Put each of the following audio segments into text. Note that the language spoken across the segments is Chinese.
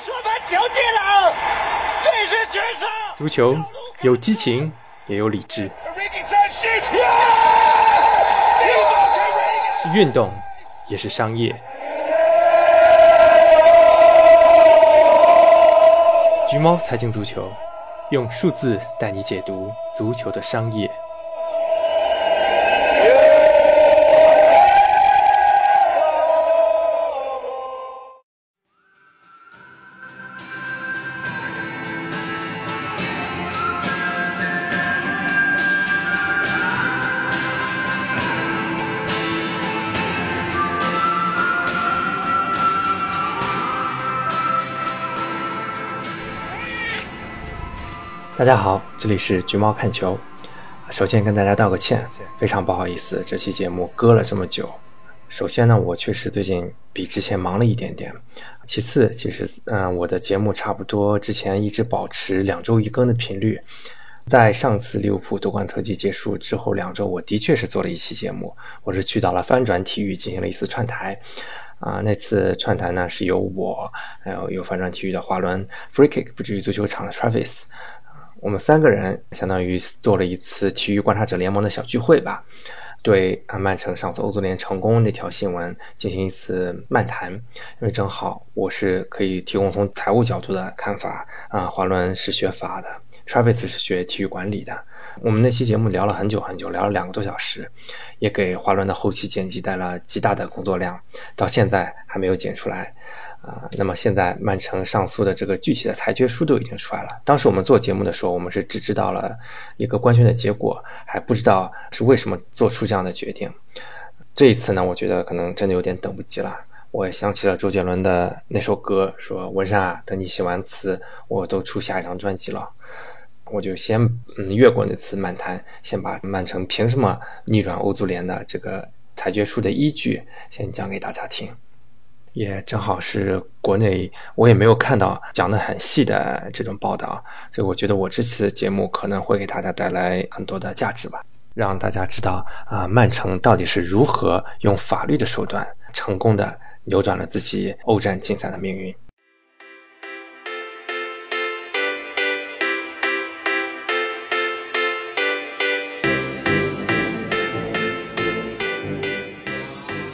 说盘球进了，这是绝杀！足球有激情，也有理智，是运动，也是商业。橘猫财经足球，用数字带你解读足球的商业。大家好，这里是橘猫看球。首先跟大家道个歉，非常不好意思，这期节目搁了这么久。首先呢，我确实最近比之前忙了一点点。其次，其实嗯，我的节目差不多之前一直保持两周一更的频率。在上次利物浦夺冠特辑结束之后两周，我的确是做了一期节目，我是去到了翻转体育进行了一次串台。啊，那次串台呢是由我，还有有翻转体育的华伦 Free Kick 不至于足球场的 Travis。我们三个人相当于做了一次体育观察者联盟的小聚会吧，对啊曼城上次欧足联成功那条新闻进行一次漫谈，因为正好我是可以提供从财务角度的看法啊，华伦是学法的，Travis 是学体育管理的，我们那期节目聊了很久很久，聊了两个多小时，也给华伦的后期剪辑带来极大的工作量，到现在还没有剪出来。啊，那么现在曼城上诉的这个具体的裁决书都已经出来了。当时我们做节目的时候，我们是只知道了一个官宣的结果，还不知道是为什么做出这样的决定。这一次呢，我觉得可能真的有点等不及了。我也想起了周杰伦的那首歌，说文山啊，等你写完词，我都出下一张专辑了。我就先嗯越过那次漫谈，先把曼城凭什么逆转欧足联的这个裁决书的依据先讲给大家听。也正好是国内，我也没有看到讲的很细的这种报道，所以我觉得我这次节目可能会给大家带来很多的价值吧，让大家知道啊，曼城到底是如何用法律的手段成功的扭转了自己欧战竞赛的命运。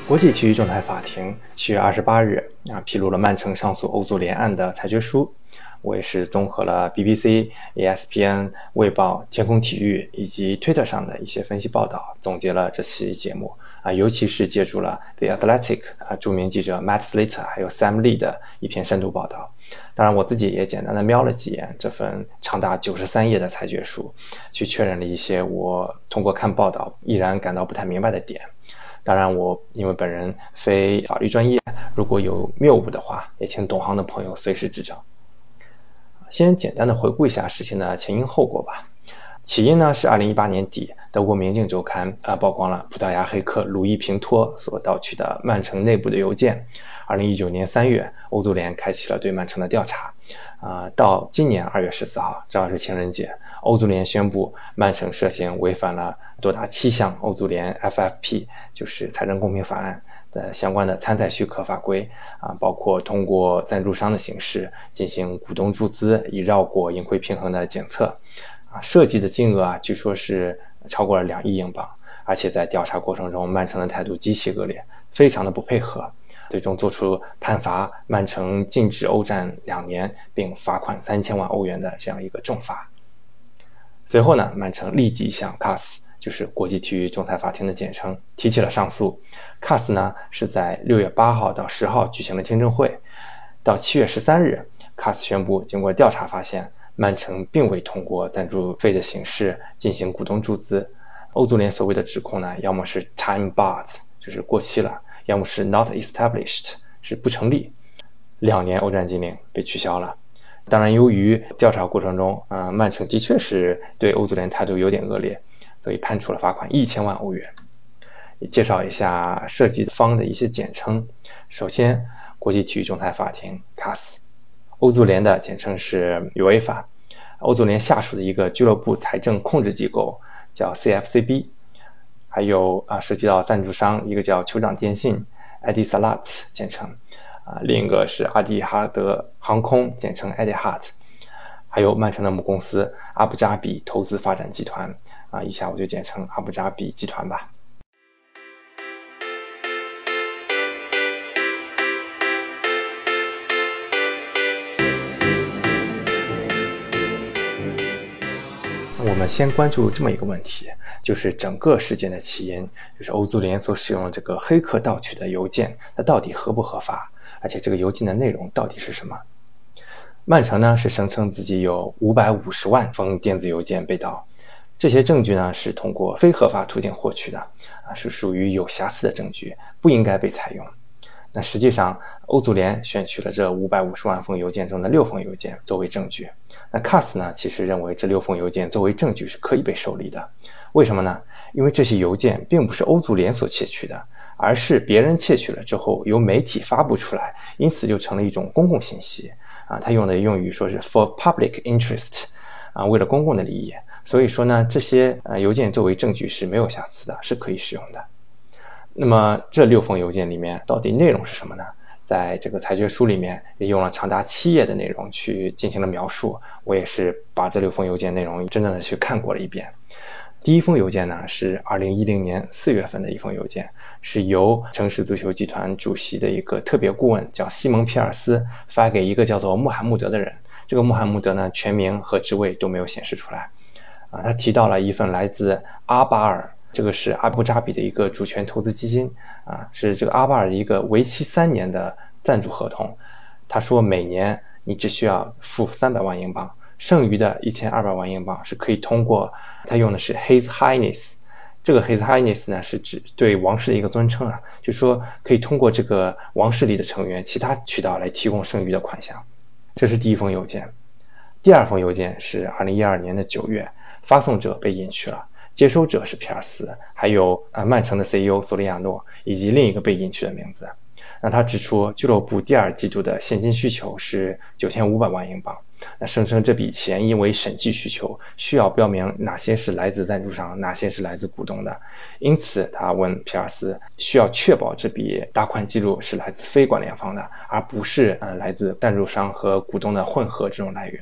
国际体育仲裁法庭七月二十八日啊披露了曼城上诉欧足联案的裁决书。我也是综合了 BBC、ESPN、卫报、天空体育以及 Twitter 上的一些分析报道，总结了这期节目啊，尤其是借助了 The Athletic 啊著名记者 Matt Slater 还有 Sam Lee 的一篇深度报道。当然，我自己也简单的瞄了几眼这份长达九十三页的裁决书，去确认了一些我通过看报道依然感到不太明白的点。当然，我因为本人非法律专业，如果有谬误的话，也请懂行的朋友随时指正。先简单的回顾一下事情的前因后果吧。起因呢是二零一八年底，德国《明镜周刊》啊曝光了葡萄牙黑客鲁伊平托所盗取的曼城内部的邮件。二零一九年三月，欧足联开启了对曼城的调查。啊，到今年二月十四号，正好是情人节，欧足联宣布曼城涉嫌违反了多达七项欧足联 FFP，就是财政公平法案的相关的参赛许可法规啊，包括通过赞助商的形式进行股东注资，以绕过盈亏平衡的检测。啊，涉及的金额啊，据说是超过了两亿英镑，而且在调查过程中，曼城的态度极其恶劣，非常的不配合。最终做出判罚曼城禁止欧战两年，并罚款三千万欧元的这样一个重罚。随后呢，曼城立即向 CAS，就是国际体育仲裁法庭的简称，提起了上诉。CAS 呢是在六月八号到十号举行了听证会，到七月十三日，CAS 宣布经过调查发现，曼城并未通过赞助费的形式进行股东注资。欧足联所谓的指控呢，要么是 time barred，就是过期了。要么是 not established，是不成立，两年欧战禁令被取消了。当然，由于调查过程中，啊，曼城的确是对欧足联态度有点恶劣，所以判处了罚款一千万欧元。介绍一下涉及方的一些简称。首先，国际体育仲裁法庭 CAS，欧足联的简称是 UEFA，欧足联下属的一个俱乐部财政控制机构叫 CFCB。还有啊，涉及到赞助商，一个叫酋长电信 （Etisalat） 简称，啊，另一个是阿迪哈德航空，简称 Etihad，还有曼城的母公司阿布扎比投资发展集团，啊，以下我就简称阿布扎比集团吧。我们先关注这么一个问题，就是整个事件的起因，就是欧足联所使用这个黑客盗取的邮件，它到底合不合法？而且这个邮件的内容到底是什么？曼城呢是声称自己有五百五十万封电子邮件被盗，这些证据呢是通过非合法途径获取的，啊，是属于有瑕疵的证据，不应该被采用。那实际上，欧足联选取了这五百五十万封邮件中的六封邮件作为证据。那 CAS 呢，其实认为这六封邮件作为证据是可以被受理的。为什么呢？因为这些邮件并不是欧足联所窃取的，而是别人窃取了之后由媒体发布出来，因此就成了一种公共信息。啊，他用的用语说是 for public interest，啊，为了公共的利益。所以说呢，这些呃邮件作为证据是没有瑕疵的，是可以使用的。那么这六封邮件里面到底内容是什么呢？在这个裁决书里面也用了长达七页的内容去进行了描述。我也是把这六封邮件内容真正的去看过了一遍。第一封邮件呢是二零一零年四月份的一封邮件，是由城市足球集团主席的一个特别顾问叫西蒙皮尔斯发给一个叫做穆罕默德的人。这个穆罕默德呢全名和职位都没有显示出来。啊，他提到了一份来自阿巴尔。这个是阿布扎比的一个主权投资基金啊，是这个阿巴尔的一个为期三年的赞助合同。他说，每年你只需要付三百万英镑，剩余的一千二百万英镑是可以通过。他用的是 His Highness，这个 His Highness 呢是指对王室的一个尊称啊，就说可以通过这个王室里的成员其他渠道来提供剩余的款项。这是第一封邮件。第二封邮件是二零一二年的九月，发送者被隐去了。接收者是皮尔斯，还有啊曼城的 CEO 索利亚诺，以及另一个被隐去的名字。那他指出，俱乐部第二季度的现金需求是九千五百万英镑。那声称这笔钱因为审计需求，需要标明哪些是来自赞助商，哪些是来自股东的。因此，他问皮尔斯，需要确保这笔打款记录是来自非关联方的，而不是呃来自赞助商和股东的混合这种来源。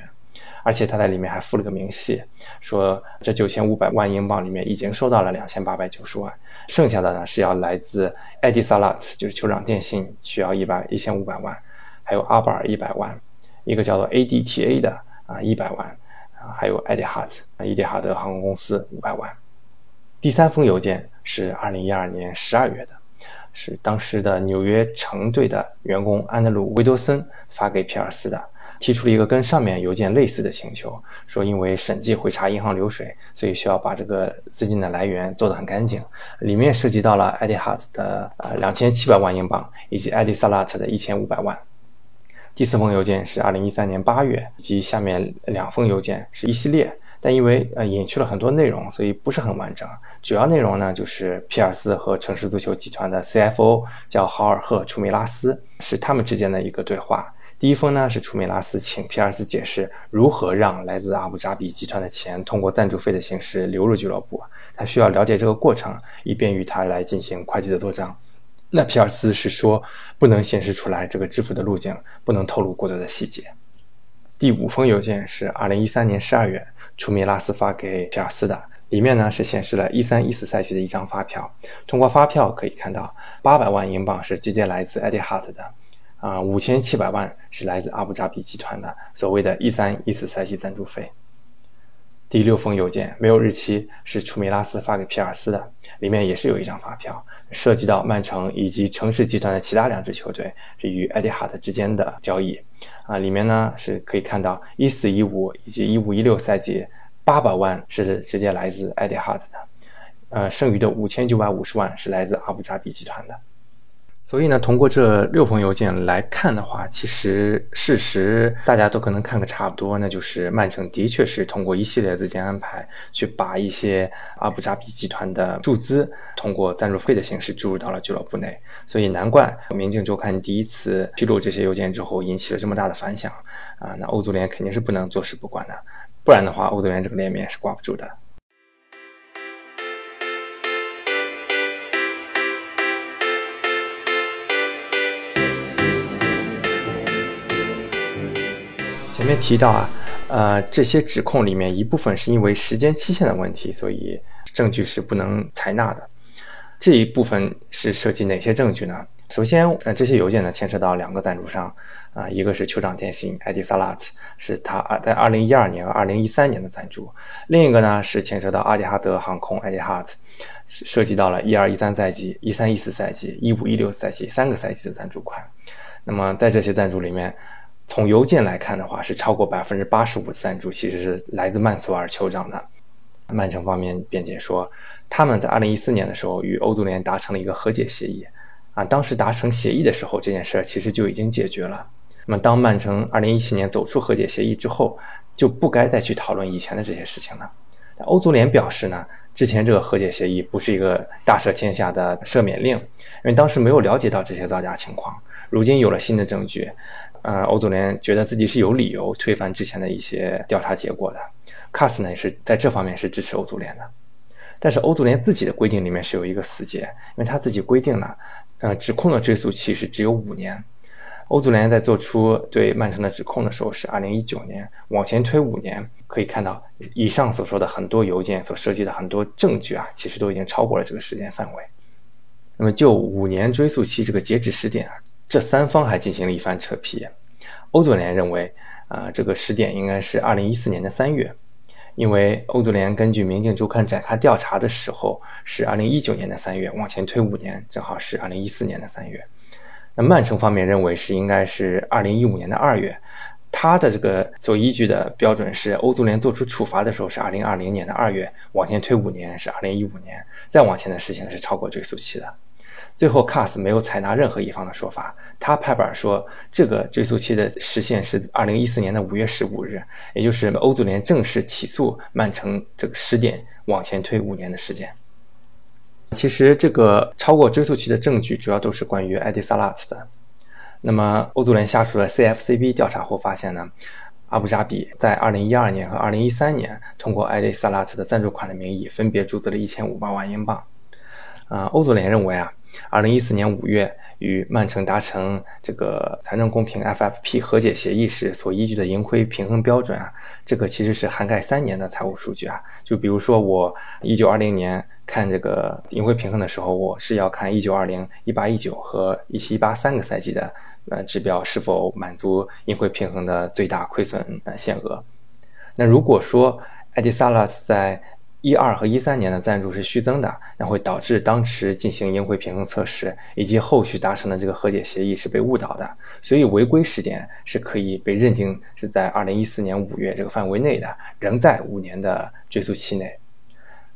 而且他在里面还附了个明细，说这九千五百万英镑里面已经收到了两千八百九十万，剩下的呢是要来自艾迪萨拉，就是酋长电信需要一百一千五百万，还有阿巴尔一百万，一个叫做 ADTA 的啊一百万，啊还有艾迪哈特啊伊迪哈德航空公司五百万。第三封邮件是二零一二年十二月的，是当时的纽约城队的员工安德鲁·维多森发给皮尔斯的。提出了一个跟上面邮件类似的请求，说因为审计会查银行流水，所以需要把这个资金的来源做得很干净。里面涉及到了艾迪哈特的呃两千七百万英镑，以及艾迪萨拉特的一千五百万。第四封邮件是二零一三年八月，以及下面两封邮件是一系列，但因为呃隐去了很多内容，所以不是很完整。主要内容呢就是皮尔斯和城市足球集团的 CFO 叫豪尔赫·楚梅拉斯，是他们之间的一个对话。第一封呢是楚米拉斯请皮尔斯解释如何让来自阿布扎比集团的钱通过赞助费的形式流入俱乐部，他需要了解这个过程，以便于他来进行会计的做账。那皮尔斯是说不能显示出来这个支付的路径，不能透露过多的细节。第五封邮件是二零一三年十二月楚米拉斯发给皮尔斯的，里面呢是显示了一三一四赛季的一张发票，通过发票可以看到八百万英镑是直接来自艾迪哈特的。啊，五千七百万是来自阿布扎比集团的所谓的一三一四赛季赞助费。第六封邮件没有日期，是楚米拉斯发给皮尔斯的，里面也是有一张发票，涉及到曼城以及城市集团的其他两支球队是与艾迪哈特之间的交易。啊，里面呢是可以看到一四一五以及一五一六赛季八百万是直接来自艾迪哈特的，呃，剩余的五千九百五十万是来自阿布扎比集团的。所以呢，通过这六封邮件来看的话，其实事实大家都可能看个差不多，那就是曼城的确是通过一系列资金安排，去把一些阿布扎比集团的注资通过赞助费的形式注入到了俱乐部内。所以难怪《明镜周刊》第一次披露这些邮件之后，引起了这么大的反响啊！那欧足联肯定是不能坐视不管的，不然的话，欧足联这个脸面是挂不住的。面提到啊，呃，这些指控里面一部分是因为时间期限的问题，所以证据是不能采纳的。这一部分是涉及哪些证据呢？首先，呃，这些邮件呢牵涉到两个赞助商，啊，一个是酋长电信 Etisalat，是他在二零一二年和二零一三年的赞助；另一个呢是牵涉到阿迪哈德航空 Etihad，涉及到了一二一三赛季、一三一四赛季、一五一六赛季三个赛季的赞助款。那么在这些赞助里面，从邮件来看的话，是超过百分之八十五的赞助其实是来自曼索尔酋长的。曼城方面辩解说，他们在二零一四年的时候与欧足联达成了一个和解协议。啊，当时达成协议的时候，这件事儿其实就已经解决了。那么，当曼城二零一七年走出和解协议之后，就不该再去讨论以前的这些事情了。欧足联表示呢，之前这个和解协议不是一个大赦天下的赦免令，因为当时没有了解到这些造假情况。如今有了新的证据，呃，欧足联觉得自己是有理由推翻之前的一些调查结果的。卡斯呢也是在这方面是支持欧足联的。但是欧足联自己的规定里面是有一个死结，因为他自己规定了，呃，指控的追诉期是只有五年。欧足联在做出对曼城的指控的时候是二零一九年，往前推五年，可以看到以上所说的很多邮件所涉及的很多证据啊，其实都已经超过了这个时间范围。那么就五年追诉期这个截止时点啊，这三方还进行了一番扯皮。欧足联认为，啊，这个时点应该是二零一四年的三月。因为欧足联根据《明镜周刊》展开调查的时候是二零一九年的三月，往前推五年，正好是二零一四年的三月。那曼城方面认为是应该是二零一五年的二月，他的这个所依据的标准是欧足联做出处罚的时候是二零二零年的二月，往前推五年是二零一五年，再往前的事情是超过追诉期的。最后，CAS 没有采纳任何一方的说法，他拍板说这个追诉期的时限是二零一四年的五月十五日，也就是欧足联正式起诉曼城这个时点往前推五年的时间。其实，这个超过追诉期的证据主要都是关于艾迪萨拉特的。那么，欧足联下属的 CFCB 调查后发现呢，阿布扎比在二零一二年和二零一三年通过艾迪萨拉特的赞助款的名义分别注资了一千五百万英镑。啊，欧足联认为啊。二零一四年五月与曼城达成这个财政公平 FFP 和解协议时所依据的盈亏平衡标准啊，这个其实是涵盖三年的财务数据啊。就比如说我一九二零年看这个盈亏平衡的时候，我是要看一九二零、一八一九和一七一八三个赛季的呃指标是否满足盈亏平衡的最大亏损呃限额。那如果说艾迪萨拉斯在一二和一三年的赞助是虚增的，那会导致当时进行盈亏平衡测试以及后续达成的这个和解协议是被误导的，所以违规时间是可以被认定是在二零一四年五月这个范围内的，仍在五年的追诉期内。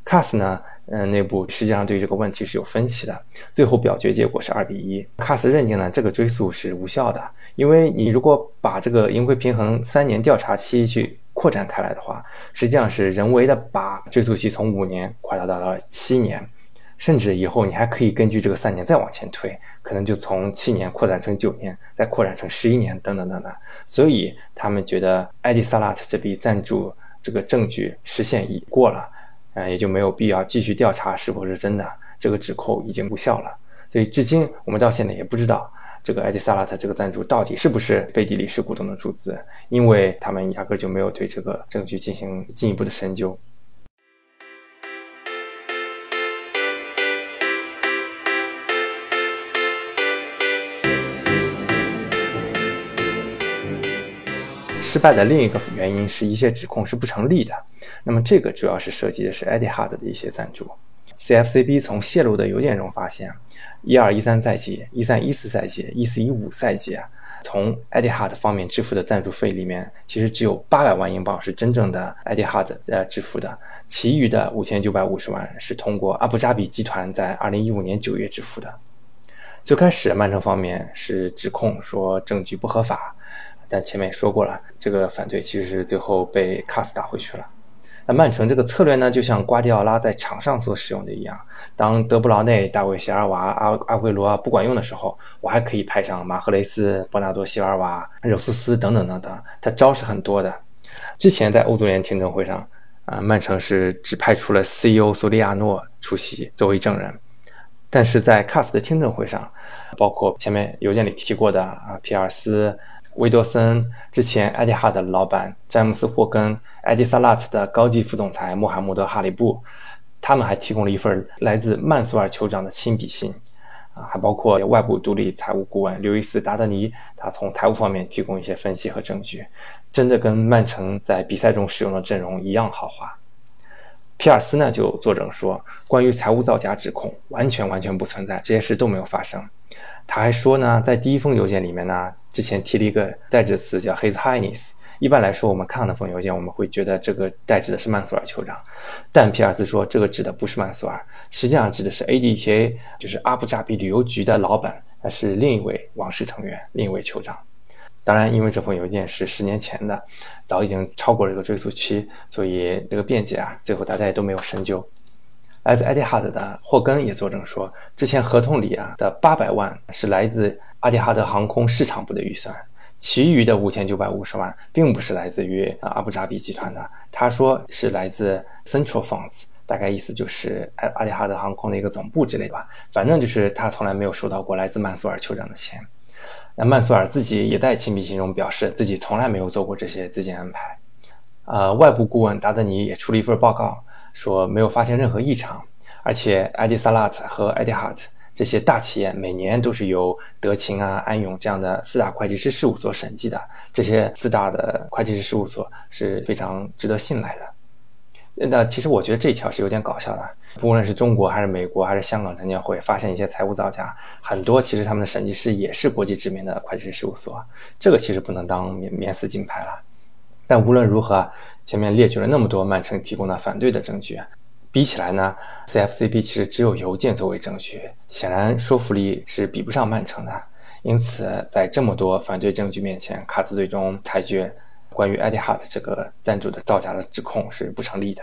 CAS 呢，嗯，内部实际上对这个问题是有分歧的，最后表决结果是二比一，CAS 认定呢这个追诉是无效的，因为你如果把这个盈亏平衡三年调查期去。扩展开来的话，实际上是人为的把追溯期从五年扩大到了七年，甚至以后你还可以根据这个三年再往前推，可能就从七年扩展成九年，再扩展成十一年，等等等等。所以他们觉得艾迪萨拉特这笔赞助这个证据时限已过了，嗯，也就没有必要继续调查是否是真的，这个指控已经无效了。所以至今我们到现在也不知道。这个艾迪萨拉特这个赞助到底是不是贝蒂里氏股东的注资？因为他们压根就没有对这个证据进行进一步的深究。失败的另一个原因是一些指控是不成立的。那么这个主要是涉及的是艾迪哈德的一些赞助。CFCB 从泄露的邮件中发现，一二一三赛季、一三一四赛季、一四一五赛季啊，从 Etihad 方面支付的赞助费里面，其实只有八百万英镑是真正的 Etihad 呃支付的，其余的五千九百五十万是通过阿布扎比集团在二零一五年九月支付的。最开始曼城方面是指控说证据不合法，但前面也说过了，这个反对其实是最后被卡斯打回去了。曼城这个策略呢，就像瓜迪奥拉在场上所使用的一样，当德布劳内、大卫席尔瓦、阿阿圭罗不管用的时候，我还可以派上马赫雷斯、伯纳多席尔瓦、热苏斯等等等等，他招是很多的。之前在欧足联听证会上，啊，曼城是只派出了 CEO 索利亚诺出席作为证人，但是在 Cust 的听证会上，包括前面邮件里提过的啊，皮尔斯。威多森，之前艾迪哈的老板詹姆斯霍根，艾迪萨拉特的高级副总裁穆罕默德哈里布，他们还提供了一份来自曼苏尔酋长的亲笔信。啊，还包括外部独立财务顾问刘易斯·达德尼，他从财务方面提供一些分析和证据，真的跟曼城在比赛中使用的阵容一样豪华。皮尔斯呢就作证说，关于财务造假指控完全完全不存在，这些事都没有发生。他还说呢，在第一封邮件里面呢，之前提了一个代指词叫 His Highness。一般来说，我们看那封邮件，我们会觉得这个代指的是曼苏尔酋长，但皮尔斯说这个指的不是曼苏尔，实际上指的是 ADTA，就是阿布扎比旅游局的老板，那是另一位王室成员，另一位酋长。当然，因为这封邮件是十年前的，早已经超过了这个追溯期，所以这个辩解啊，最后大家也都没有深究。来自艾迪哈德的霍根也作证说，之前合同里啊的八百万是来自阿迪哈德航空市场部的预算。其余的五千九百五十万并不是来自于啊阿布扎比集团的，他说是来自 Central Funds，大概意思就是阿阿迪哈德航空的一个总部之类的吧。反正就是他从来没有收到过来自曼苏尔酋长的钱。那曼苏尔自己也在亲笔信中表示自己从来没有做过这些资金安排。呃，外部顾问达德尼也出了一份报告，说没有发现任何异常，而且艾迪萨拉特和艾迪哈特。这些大企业每年都是由德勤啊、安永这样的四大会计师事务所审计的，这些四大的会计师事务所是非常值得信赖的。那其实我觉得这一条是有点搞笑的，不论是中国还是美国还是香港证监会发现一些财务造假，很多其实他们的审计师也是国际知名的会计师事务所，这个其实不能当免免死金牌了。但无论如何，前面列举了那么多曼城提供的反对的证据。比起来呢，CFCB 其实只有邮件作为证据，显然说服力是比不上曼城的。因此，在这么多反对证据面前，卡斯最终裁决，关于艾迪哈特这个赞助的造假的指控是不成立的。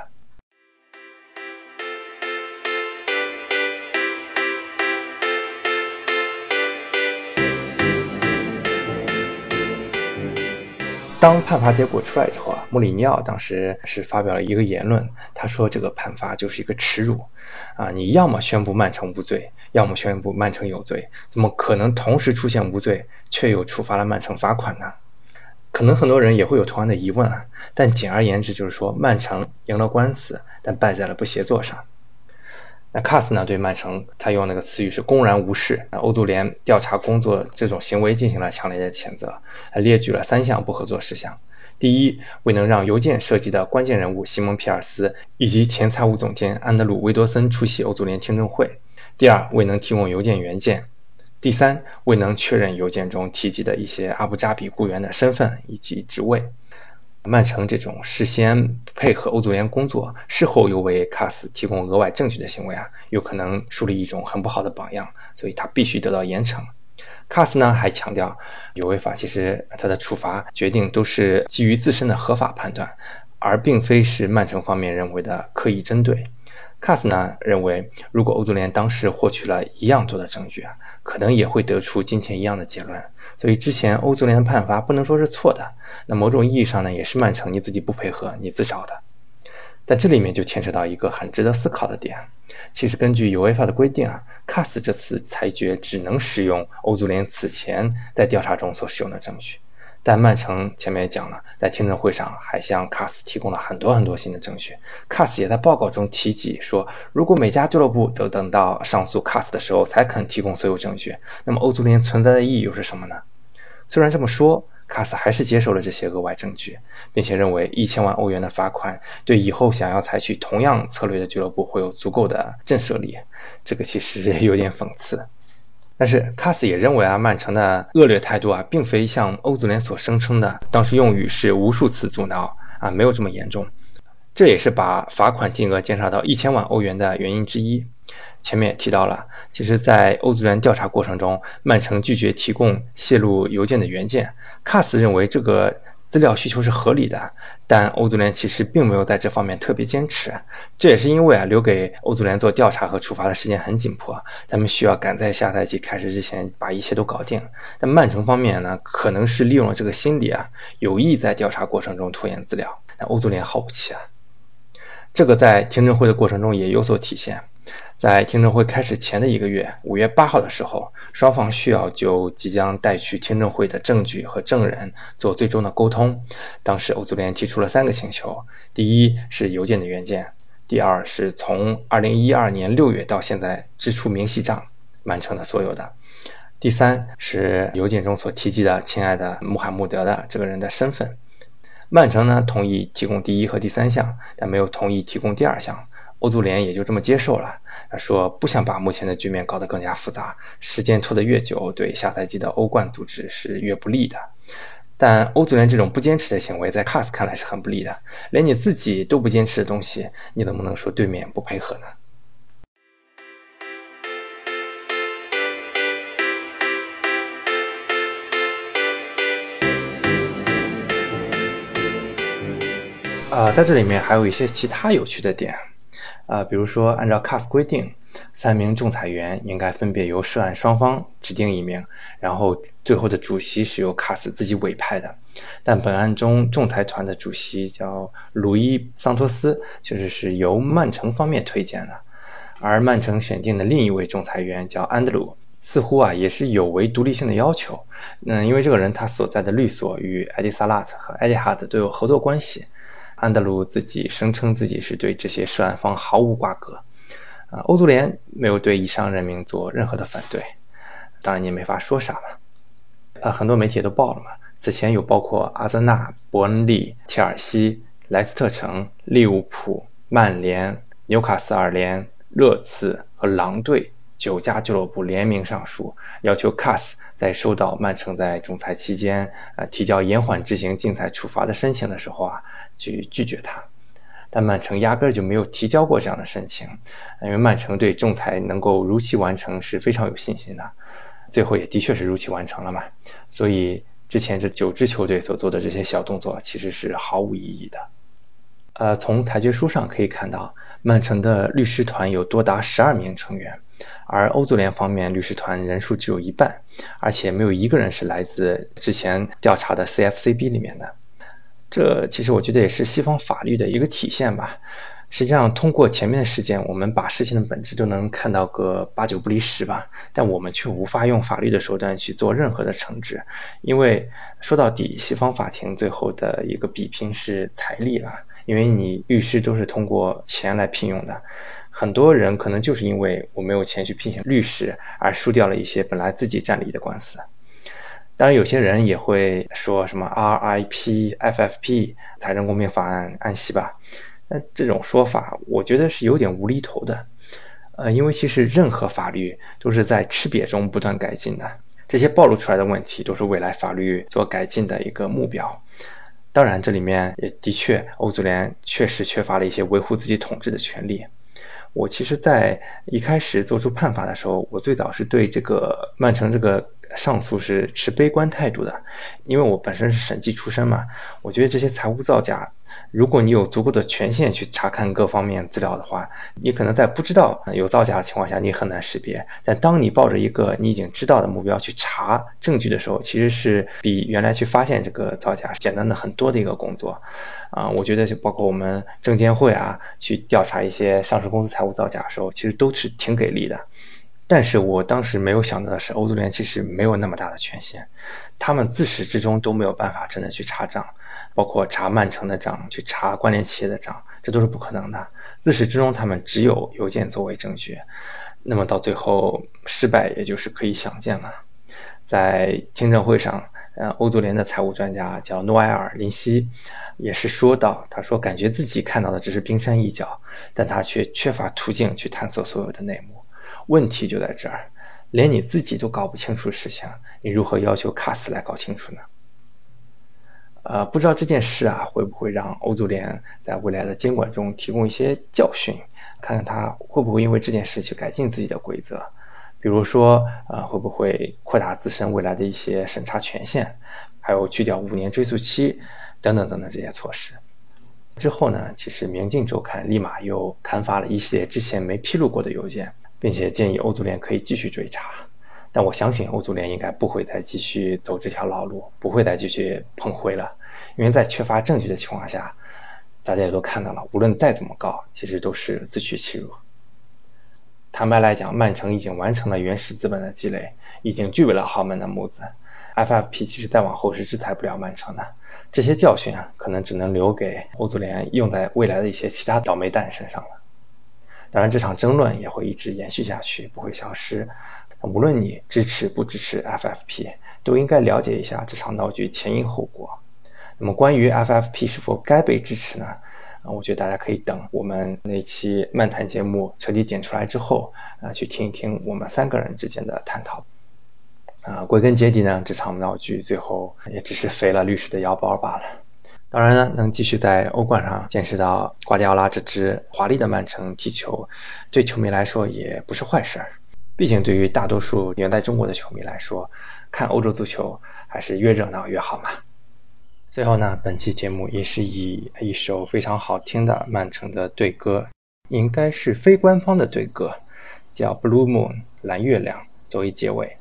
当判罚结果出来之后啊，穆里尼奥当时是发表了一个言论，他说这个判罚就是一个耻辱，啊，你要么宣布曼城无罪，要么宣布曼城有罪，怎么可能同时出现无罪却又处罚了曼城罚款呢？可能很多人也会有同样的疑问啊，但简而言之就是说，曼城赢了官司，但败在了不协作上。那卡斯呢？对曼城，他用那个词语是公然无视。那欧足联调查工作这种行为进行了强烈的谴责，还列举了三项不合作事项：第一，未能让邮件涉及的关键人物西蒙·皮尔斯以及前财务总监安德鲁·维多森出席欧足联听证会；第二，未能提供邮件原件；第三，未能确认邮件中提及的一些阿布扎比雇员的身份以及职位。曼城这种事先配合欧足联工作，事后又为卡斯提供额外证据的行为啊，有可能树立一种很不好的榜样，所以他必须得到严惩。卡斯呢还强调，有违法其实他的处罚决定都是基于自身的合法判断，而并非是曼城方面认为的刻意针对。卡斯呢认为，如果欧足联当时获取了一样多的证据啊，可能也会得出今天一样的结论。所以之前欧足联的判罚不能说是错的，那某种意义上呢，也是曼城你自己不配合，你自找的。在这里面就牵扯到一个很值得思考的点。其实根据 UEFA 的规定啊，卡斯这次裁决只能使用欧足联此前在调查中所使用的证据。但曼城前面也讲了，在听证会上还向卡斯提供了很多很多新的证据。卡斯也在报告中提及说，如果每家俱乐部都等到上诉卡斯的时候才肯提供所有证据，那么欧足联存在的意义又是什么呢？虽然这么说，卡斯还是接受了这些额外证据，并且认为一千万欧元的罚款对以后想要采取同样策略的俱乐部会有足够的震慑力。这个其实有点讽刺。但是卡斯也认为啊，曼城的恶劣态度啊，并非像欧足联所声称的，当时用语是无数次阻挠啊，没有这么严重。这也是把罚款金额减少到一千万欧元的原因之一。前面也提到了，其实，在欧足联调查过程中，曼城拒绝提供泄露邮件的原件，卡斯认为这个。资料需求是合理的，但欧足联其实并没有在这方面特别坚持。这也是因为啊，留给欧足联做调查和处罚的时间很紧迫，咱们需要赶在下赛季开始之前把一切都搞定。但曼城方面呢，可能是利用了这个心理啊，有意在调查过程中拖延资料。但欧足联耗不起啊。这个在听证会的过程中也有所体现。在听证会开始前的一个月，五月八号的时候，双方需要就即将带去听证会的证据和证人做最终的沟通。当时欧足联提出了三个请求：第一是邮件的原件；第二是从二零一二年六月到现在支出明细账，完成的所有的；第三是邮件中所提及的亲爱的穆罕默德的这个人的身份。曼城呢同意提供第一和第三项，但没有同意提供第二项。欧足联也就这么接受了。他说不想把目前的局面搞得更加复杂，时间拖得越久，对下赛季的欧冠组织是越不利的。但欧足联这种不坚持的行为，在 CAS 看来是很不利的。连你自己都不坚持的东西，你能不能说对面不配合呢？呃，在这里面还有一些其他有趣的点。呃，比如说，按照 CAS 规定，三名仲裁员应该分别由涉案双方指定一名，然后最后的主席是由 CAS 自己委派的。但本案中，仲裁团的主席叫鲁伊桑托斯，确实是由曼城方面推荐的。而曼城选定的另一位仲裁员叫安德鲁，似乎啊也是有违独立性的要求。嗯，因为这个人他所在的律所与艾迪萨拉特和艾迪哈特都有合作关系。安德鲁自己声称自己是对这些涉案方毫无瓜葛，啊，欧足联没有对以上任命做任何的反对，当然你也没法说啥嘛，啊，很多媒体都报了嘛，此前有包括阿森纳、伯恩利、切尔西、莱斯特城、利物浦、曼联、纽卡斯尔联、热刺和狼队。九家俱乐部联名上书，要求 CAS 在收到曼城在仲裁期间呃提交延缓执行竞赛处罚的申请的时候啊，去拒绝他。但曼城压根儿就没有提交过这样的申请，因为曼城对仲裁能够如期完成是非常有信心的。最后也的确是如期完成了嘛，所以之前这九支球队所做的这些小动作其实是毫无意义的。呃，从裁决书上可以看到，曼城的律师团有多达十二名成员。而欧足联方面律师团人数只有一半，而且没有一个人是来自之前调查的 CFCB 里面的。这其实我觉得也是西方法律的一个体现吧。实际上，通过前面的事件，我们把事情的本质都能看到个八九不离十吧。但我们却无法用法律的手段去做任何的惩治，因为说到底，西方法庭最后的一个比拼是财力了。因为你律师都是通过钱来聘用的。很多人可能就是因为我没有钱去聘请律师，而输掉了一些本来自己占理的官司。当然，有些人也会说什么 RIP、FFP、财政公平法案安息吧。那这种说法，我觉得是有点无厘头的。呃，因为其实任何法律都是在吃瘪中不断改进的，这些暴露出来的问题都是未来法律做改进的一个目标。当然，这里面也的确，欧足联确实缺乏了一些维护自己统治的权利。我其实，在一开始做出判罚的时候，我最早是对这个曼城这个上诉是持悲观态度的，因为我本身是审计出身嘛，我觉得这些财务造假。如果你有足够的权限去查看各方面资料的话，你可能在不知道有造假的情况下，你很难识别。但当你抱着一个你已经知道的目标去查证据的时候，其实是比原来去发现这个造假简单的很多的一个工作。啊，我觉得就包括我们证监会啊，去调查一些上市公司财务造假的时候，其实都是挺给力的。但是我当时没有想到的是，欧足联其实没有那么大的权限，他们自始至终都没有办法真的去查账，包括查曼城的账，去查关联企业的账，这都是不可能的。自始至终，他们只有邮件作为证据，那么到最后失败，也就是可以想见了。在听证会上，呃，欧足联的财务专家叫诺埃尔·林西，也是说到，他说感觉自己看到的只是冰山一角，但他却缺乏途径去探索所有的内幕。问题就在这儿，连你自己都搞不清楚事情，你如何要求卡斯来搞清楚呢？呃，不知道这件事啊，会不会让欧足联在未来的监管中提供一些教训，看看他会不会因为这件事去改进自己的规则，比如说，呃，会不会扩大自身未来的一些审查权限，还有去掉五年追溯期等等等等这些措施。之后呢，其实《明镜周刊》立马又刊发了一系列之前没披露过的邮件。并且建议欧足联可以继续追查，但我相信欧足联应该不会再继续走这条老路，不会再继续碰灰了，因为在缺乏证据的情况下，大家也都看到了，无论再怎么告，其实都是自取其辱。坦白来讲，曼城已经完成了原始资本的积累，已经具备了豪门的模子。FFP 其实再往后是制裁不了曼城的。这些教训啊，可能只能留给欧足联用在未来的一些其他倒霉蛋身上了。当然，这场争论也会一直延续下去，不会消失。无论你支持不支持 FFP，都应该了解一下这场闹剧前因后果。那么，关于 FFP 是否该被支持呢？啊，我觉得大家可以等我们那期漫谈节目彻底剪出来之后，啊，去听一听我们三个人之间的探讨。啊，归根结底呢，这场闹剧最后也只是肥了律师的腰包罢了。当然呢，能继续在欧冠上见识到瓜迪奥拉这支华丽的曼城踢球，对球迷来说也不是坏事儿。毕竟，对于大多数远在中国的球迷来说，看欧洲足球还是越热闹越好嘛。最后呢，本期节目也是以一首非常好听的曼城的队歌，应该是非官方的队歌，叫《Blue Moon》蓝月亮作为结尾。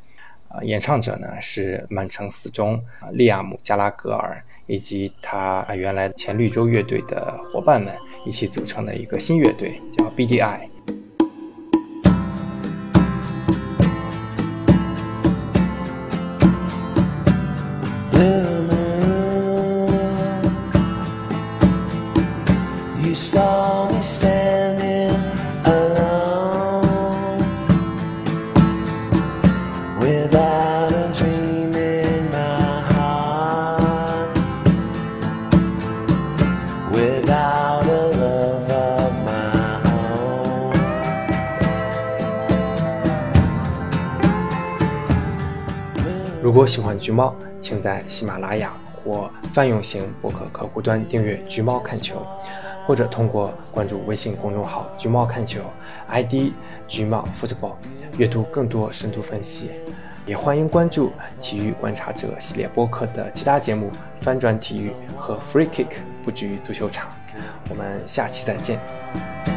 啊，演唱者呢是曼城死忠利亚姆加拉格尔以及他原来前绿洲乐队的伙伴们一起组成的一个新乐队，叫 BDI。橘猫，请在喜马拉雅或泛用型博客客户端订阅“橘猫看球”，或者通过关注微信公众号“橘猫看球 ”（ID 橘猫 football） 阅读更多深度分析。也欢迎关注“体育观察者”系列播客的其他节目《翻转体育》和《Free Kick》不止于足球场。我们下期再见。